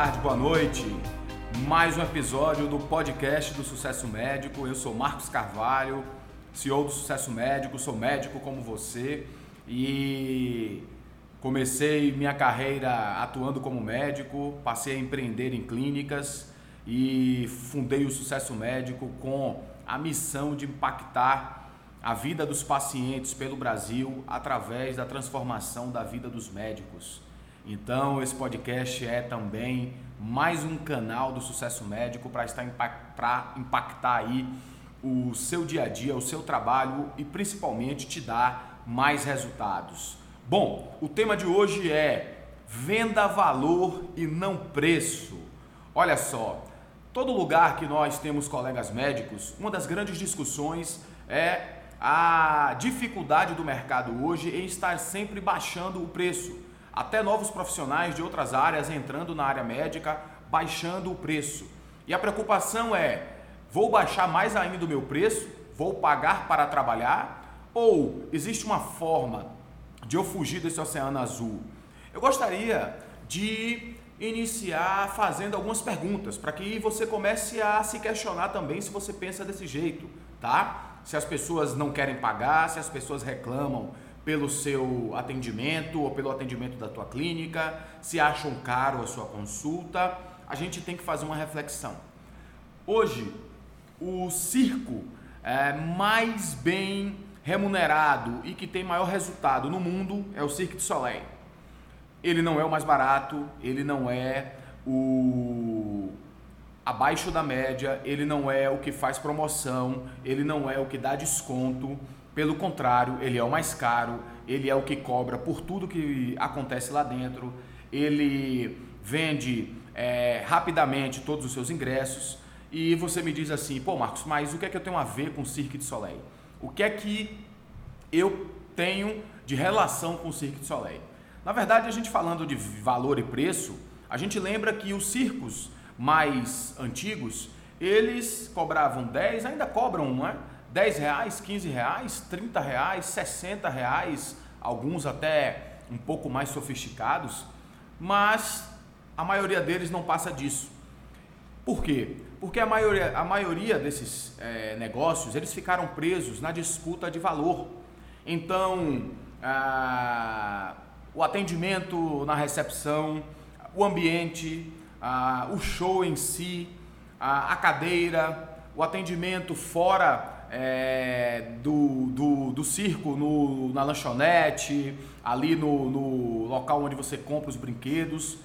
tarde, boa noite. Mais um episódio do podcast do Sucesso Médico. Eu sou Marcos Carvalho, CEO do Sucesso Médico, sou médico como você e comecei minha carreira atuando como médico, passei a empreender em clínicas e fundei o Sucesso Médico com a missão de impactar a vida dos pacientes pelo Brasil através da transformação da vida dos médicos. Então, esse podcast é também mais um canal do Sucesso Médico para estar para impactar aí o seu dia a dia, o seu trabalho e principalmente te dar mais resultados. Bom, o tema de hoje é venda valor e não preço. Olha só, todo lugar que nós temos colegas médicos, uma das grandes discussões é a dificuldade do mercado hoje em estar sempre baixando o preço até novos profissionais de outras áreas entrando na área médica, baixando o preço. E a preocupação é: vou baixar mais ainda o meu preço? Vou pagar para trabalhar? Ou existe uma forma de eu fugir desse oceano azul? Eu gostaria de iniciar fazendo algumas perguntas para que você comece a se questionar também se você pensa desse jeito, tá? Se as pessoas não querem pagar, se as pessoas reclamam pelo seu atendimento ou pelo atendimento da tua clínica, se acham caro a sua consulta, a gente tem que fazer uma reflexão. Hoje, o circo é mais bem remunerado e que tem maior resultado no mundo é o Cirque du Soleil. Ele não é o mais barato, ele não é o abaixo da média, ele não é o que faz promoção, ele não é o que dá desconto, pelo contrário, ele é o mais caro, ele é o que cobra por tudo que acontece lá dentro, ele vende é, rapidamente todos os seus ingressos. E você me diz assim, pô Marcos, mas o que é que eu tenho a ver com o Cirque du Soleil? O que é que eu tenho de relação com o Cirque du Soleil? Na verdade, a gente falando de valor e preço, a gente lembra que os circos mais antigos, eles cobravam 10, ainda cobram, não é? 10 reais, 15 reais, 30 reais, 60 reais, alguns até um pouco mais sofisticados, mas a maioria deles não passa disso. Por quê? Porque a maioria, a maioria desses é, negócios eles ficaram presos na disputa de valor. Então, ah, o atendimento na recepção, o ambiente, ah, o show em si, a cadeira, o atendimento fora é, do, do, do, circo no, na lanchonete, ali no, no local onde você compra os brinquedos,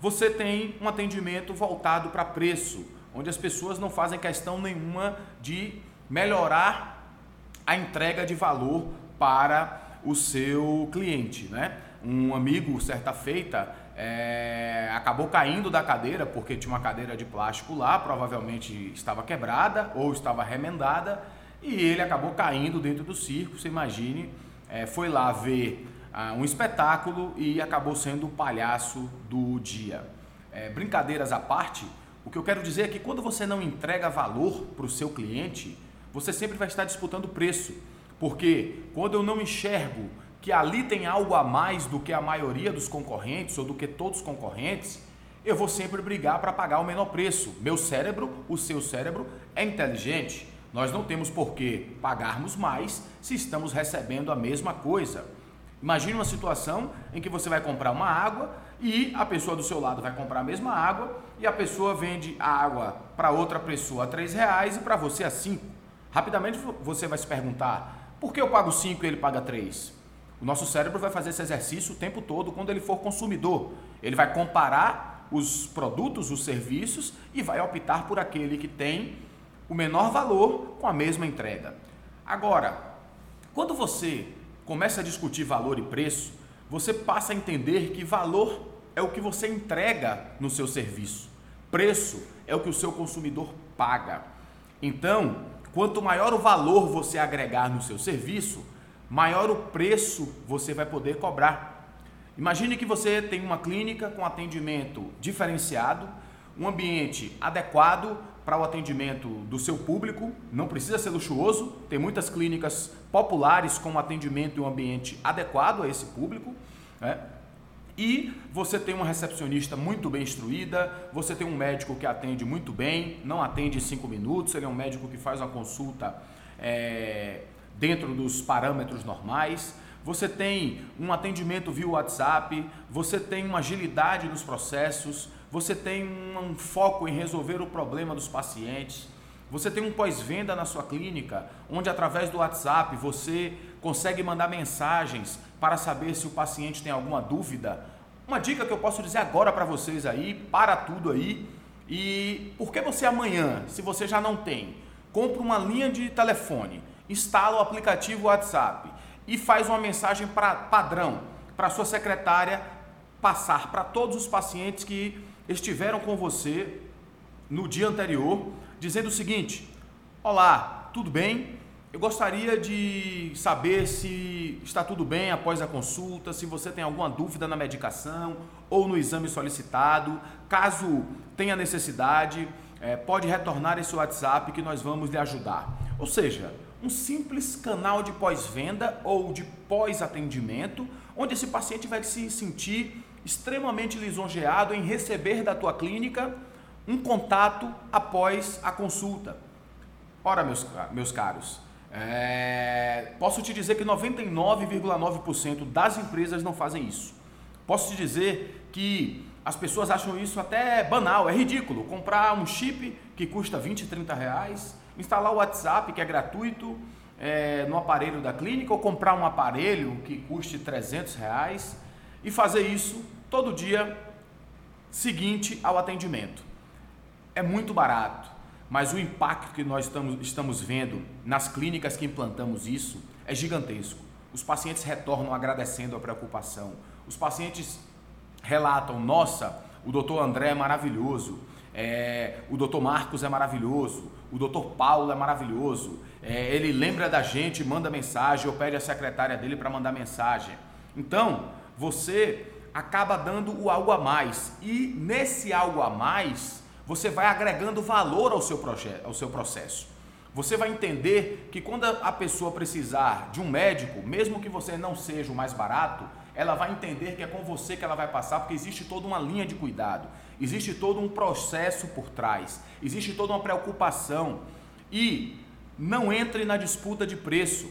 você tem um atendimento voltado para preço, onde as pessoas não fazem questão nenhuma de melhorar a entrega de valor para o seu cliente, né? Um amigo, certa feita, é, acabou caindo da cadeira porque tinha uma cadeira de plástico lá, provavelmente estava quebrada ou estava remendada e ele acabou caindo dentro do circo, você imagine, é, foi lá ver ah, um espetáculo e acabou sendo o palhaço do dia. É, brincadeiras à parte, o que eu quero dizer é que quando você não entrega valor para o seu cliente, você sempre vai estar disputando preço. Porque quando eu não enxergo que ali tem algo a mais do que a maioria dos concorrentes ou do que todos os concorrentes, eu vou sempre brigar para pagar o menor preço. Meu cérebro, o seu cérebro, é inteligente. Nós não temos por que pagarmos mais se estamos recebendo a mesma coisa. Imagine uma situação em que você vai comprar uma água e a pessoa do seu lado vai comprar a mesma água e a pessoa vende a água para outra pessoa a três reais e para você a cinco. Rapidamente você vai se perguntar: por que eu pago cinco e ele paga três? O nosso cérebro vai fazer esse exercício o tempo todo quando ele for consumidor. Ele vai comparar os produtos, os serviços e vai optar por aquele que tem o menor valor com a mesma entrega. Agora, quando você começa a discutir valor e preço, você passa a entender que valor é o que você entrega no seu serviço, preço é o que o seu consumidor paga. Então, quanto maior o valor você agregar no seu serviço, maior o preço você vai poder cobrar. Imagine que você tem uma clínica com atendimento diferenciado, um ambiente adequado para o atendimento do seu público, não precisa ser luxuoso, tem muitas clínicas populares com atendimento e um ambiente adequado a esse público, né? E você tem uma recepcionista muito bem instruída, você tem um médico que atende muito bem, não atende em cinco minutos, ele é um médico que faz uma consulta é, dentro dos parâmetros normais. Você tem um atendimento via WhatsApp, você tem uma agilidade nos processos, você tem um foco em resolver o problema dos pacientes. Você tem um pós-venda na sua clínica, onde através do WhatsApp você consegue mandar mensagens para saber se o paciente tem alguma dúvida. Uma dica que eu posso dizer agora para vocês aí, para tudo aí. E por que você amanhã, se você já não tem, compra uma linha de telefone, instala o aplicativo WhatsApp e faz uma mensagem pra, padrão para sua secretária passar para todos os pacientes que estiveram com você no dia anterior, dizendo o seguinte: Olá, tudo bem? Eu gostaria de saber se está tudo bem após a consulta, se você tem alguma dúvida na medicação ou no exame solicitado. Caso tenha necessidade, é, pode retornar esse WhatsApp que nós vamos lhe ajudar. Ou seja, um simples canal de pós-venda ou de pós-atendimento, onde esse paciente vai se sentir extremamente lisonjeado em receber da tua clínica um contato após a consulta. Ora, meus, meus caros, é, posso te dizer que 99,9% das empresas não fazem isso. Posso te dizer que as pessoas acham isso até banal, é ridículo. Comprar um chip que custa 20, 30 reais, instalar o WhatsApp que é gratuito é, no aparelho da clínica ou comprar um aparelho que custe 300 reais e fazer isso todo dia seguinte ao atendimento. É muito barato mas o impacto que nós estamos, estamos vendo nas clínicas que implantamos isso é gigantesco. Os pacientes retornam agradecendo a preocupação. Os pacientes relatam: nossa, o doutor André é maravilhoso, é, o doutor Marcos é maravilhoso, o doutor Paulo é maravilhoso, é, ele lembra da gente, manda mensagem ou pede a secretária dele para mandar mensagem. Então, você acaba dando o algo a mais e nesse algo a mais você vai agregando valor ao seu, projeto, ao seu processo. Você vai entender que quando a pessoa precisar de um médico, mesmo que você não seja o mais barato, ela vai entender que é com você que ela vai passar, porque existe toda uma linha de cuidado, existe todo um processo por trás, existe toda uma preocupação. E não entre na disputa de preço.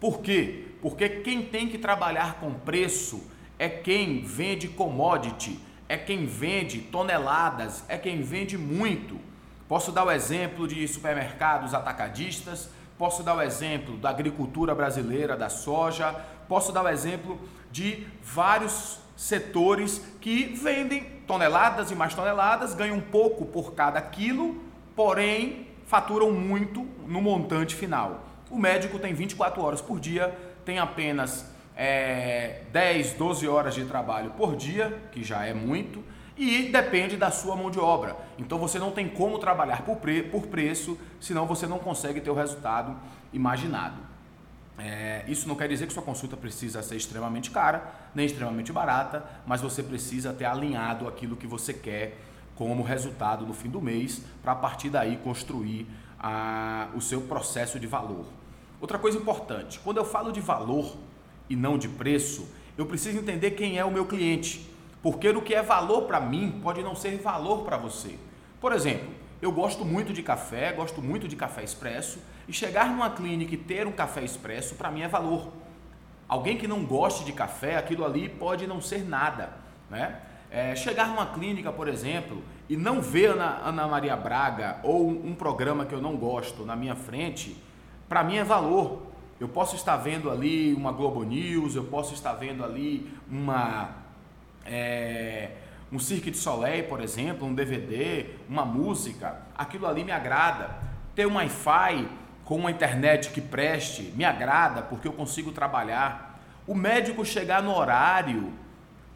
Por quê? Porque quem tem que trabalhar com preço é quem vende commodity é quem vende toneladas, é quem vende muito. Posso dar o exemplo de supermercados atacadistas, posso dar o exemplo da agricultura brasileira, da soja, posso dar o exemplo de vários setores que vendem toneladas e mais toneladas, ganham pouco por cada quilo, porém faturam muito no montante final. O médico tem 24 horas por dia, tem apenas é, 10, 12 horas de trabalho por dia, que já é muito, e depende da sua mão de obra. Então você não tem como trabalhar por, pre por preço, senão você não consegue ter o resultado imaginado. É, isso não quer dizer que sua consulta precisa ser extremamente cara, nem extremamente barata, mas você precisa ter alinhado aquilo que você quer como resultado no fim do mês, para a partir daí construir a, o seu processo de valor. Outra coisa importante, quando eu falo de valor, e não de preço, eu preciso entender quem é o meu cliente. Porque o que é valor para mim pode não ser valor para você. Por exemplo, eu gosto muito de café, gosto muito de café expresso, e chegar numa clínica e ter um café expresso para mim é valor. Alguém que não goste de café, aquilo ali pode não ser nada. Né? É, chegar numa clínica, por exemplo, e não ver Ana, Ana Maria Braga ou um, programa que eu não gosto na minha frente, para mim é valor. Eu posso estar vendo ali uma Globo News, eu posso estar vendo ali uma é, um Cirque de Soleil, por exemplo, um DVD, uma música, aquilo ali me agrada. Ter um Wi-Fi com uma internet que preste me agrada porque eu consigo trabalhar. O médico chegar no horário,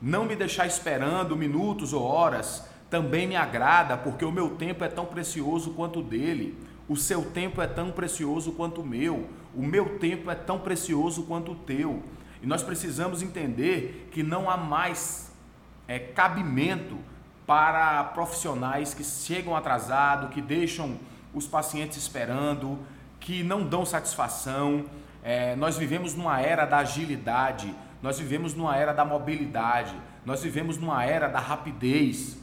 não me deixar esperando minutos ou horas, também me agrada porque o meu tempo é tão precioso quanto o dele. O seu tempo é tão precioso quanto o meu. O meu tempo é tão precioso quanto o teu. E nós precisamos entender que não há mais é, cabimento para profissionais que chegam atrasados, que deixam os pacientes esperando, que não dão satisfação. É, nós vivemos numa era da agilidade, Nós vivemos numa era da mobilidade, nós vivemos numa era da rapidez.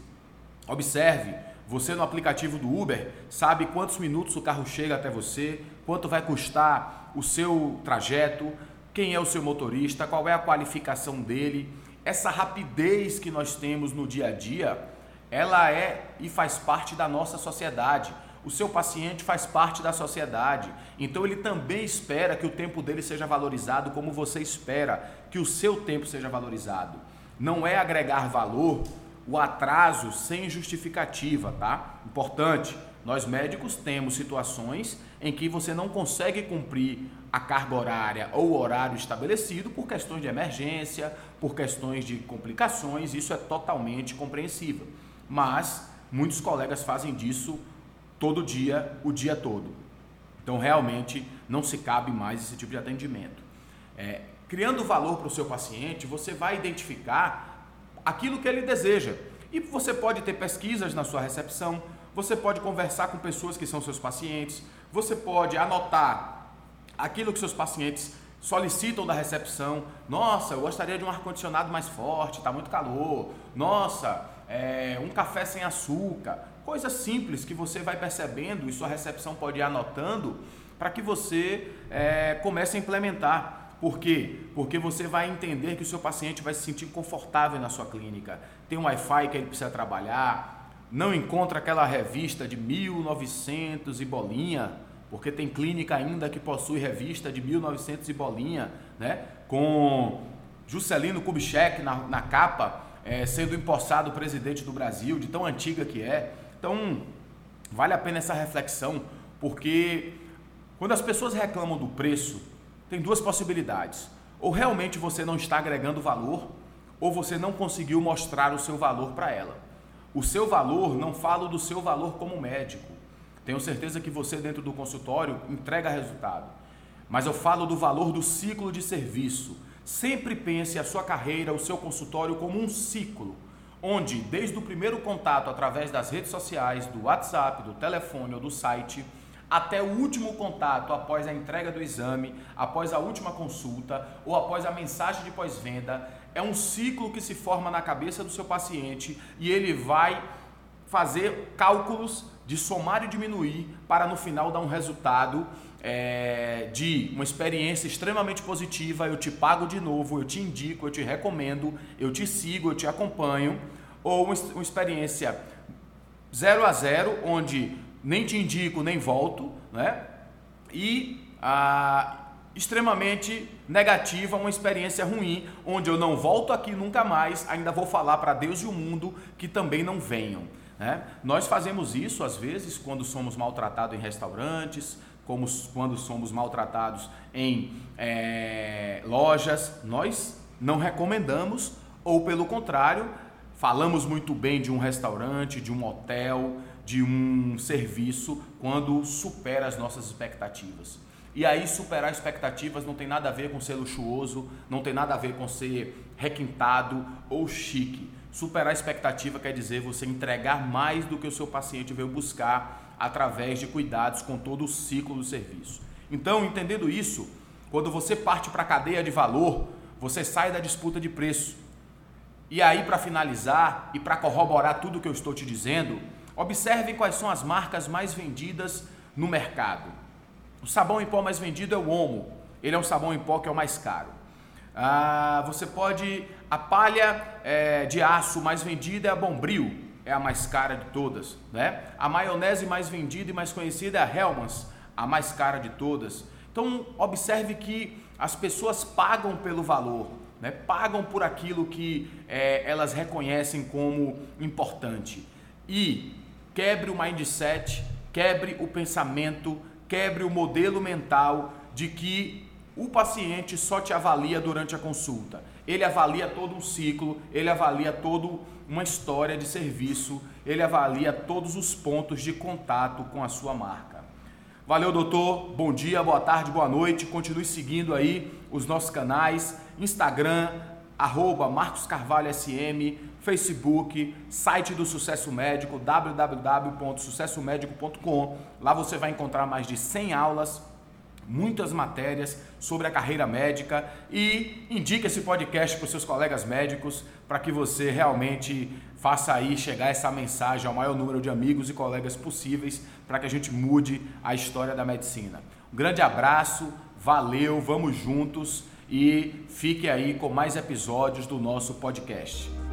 Observe, você no aplicativo do Uber sabe quantos minutos o carro chega até você, quanto vai custar o seu trajeto, quem é o seu motorista, qual é a qualificação dele. Essa rapidez que nós temos no dia a dia, ela é e faz parte da nossa sociedade. O seu paciente faz parte da sociedade, então ele também espera que o tempo dele seja valorizado como você espera que o seu tempo seja valorizado. Não é agregar valor o atraso sem justificativa, tá? Importante. Nós médicos temos situações em que você não consegue cumprir a carga horária ou o horário estabelecido por questões de emergência, por questões de complicações, isso é totalmente compreensível. Mas muitos colegas fazem disso todo dia, o dia todo. Então realmente não se cabe mais esse tipo de atendimento. É, criando valor para o seu paciente, você vai identificar aquilo que ele deseja. E você pode ter pesquisas na sua recepção, você pode conversar com pessoas que são seus pacientes, você pode anotar aquilo que seus pacientes solicitam da recepção. Nossa, eu gostaria de um ar-condicionado mais forte, está muito calor. Nossa, é, um café sem açúcar. Coisas simples que você vai percebendo e sua recepção pode ir anotando para que você é, comece a implementar. Por quê? Porque você vai entender que o seu paciente vai se sentir confortável na sua clínica. Tem um Wi-Fi que ele precisa trabalhar, não encontra aquela revista de 1900 e bolinha, porque tem clínica ainda que possui revista de 1900 e bolinha, né? Com Juscelino Kubitschek na, na capa, é, sendo empossado presidente do Brasil, de tão antiga que é. Então, vale a pena essa reflexão, porque quando as pessoas reclamam do preço, tem duas possibilidades. Ou realmente você não está agregando valor, ou você não conseguiu mostrar o seu valor para ela. O seu valor, não falo do seu valor como médico. Tenho certeza que você, dentro do consultório, entrega resultado. Mas eu falo do valor do ciclo de serviço. Sempre pense a sua carreira, o seu consultório como um ciclo, onde, desde o primeiro contato através das redes sociais, do WhatsApp, do telefone ou do site, até o último contato após a entrega do exame, após a última consulta ou após a mensagem de pós-venda, é um ciclo que se forma na cabeça do seu paciente e ele vai fazer cálculos de somar e diminuir para no final dar um resultado é, de uma experiência extremamente positiva. Eu te pago de novo, eu te indico, eu te recomendo, eu te sigo, eu te acompanho, ou uma, experiência zero a zero, onde nem te indico, nem volto, né? E ah, extremamente negativa, uma experiência ruim, onde eu não volto aqui nunca mais, ainda vou falar para Deus e o mundo que também não venham. Né? Nós fazemos isso às vezes quando somos maltratados em restaurantes, como quando somos maltratados em é, lojas, nós não recomendamos, ou pelo contrário, falamos muito bem de um restaurante, de um hotel, de um serviço quando supera as nossas expectativas. E aí superar expectativas não tem nada a ver com ser luxuoso, não tem nada a ver com ser requintado ou chique. Superar a expectativa quer dizer você entregar mais do que o seu paciente veio buscar através de cuidados com todo o ciclo do serviço. Então, entendendo isso, quando você parte para a cadeia de valor, você sai da disputa de preço. E aí, para finalizar e para corroborar tudo que eu estou te dizendo, Observe quais são as marcas mais vendidas no mercado. O sabão em pó mais vendido é o Omo. Ele é um sabão em pó que é o mais caro. Ah, você pode. A palha é, de aço mais vendida é a Bombril, é a mais cara de todas. Né? A maionese mais vendida e mais conhecida é a Hellmann's, a mais cara de todas. Então, observe que as pessoas pagam pelo valor, né? pagam por aquilo que é, elas reconhecem como importante. E Quebre o mindset, quebre o pensamento, quebre o modelo mental de que o paciente só te avalia durante a consulta. Ele avalia todo um ciclo, ele avalia toda uma história de serviço, ele avalia todos os pontos de contato com a sua marca. Valeu, doutor. Bom dia, boa tarde, boa noite. Continue seguindo aí os nossos canais, Instagram, arroba Marcos Carvalho SM, Facebook, site do Sucesso Médico, www.sucessomedico.com. Lá você vai encontrar mais de 100 aulas muitas matérias sobre a carreira médica e indique esse podcast para os seus colegas médicos para que você realmente faça aí chegar essa mensagem ao maior número de amigos e colegas possíveis para que a gente mude a história da medicina. Um grande abraço, valeu, vamos juntos e fique aí com mais episódios do nosso podcast.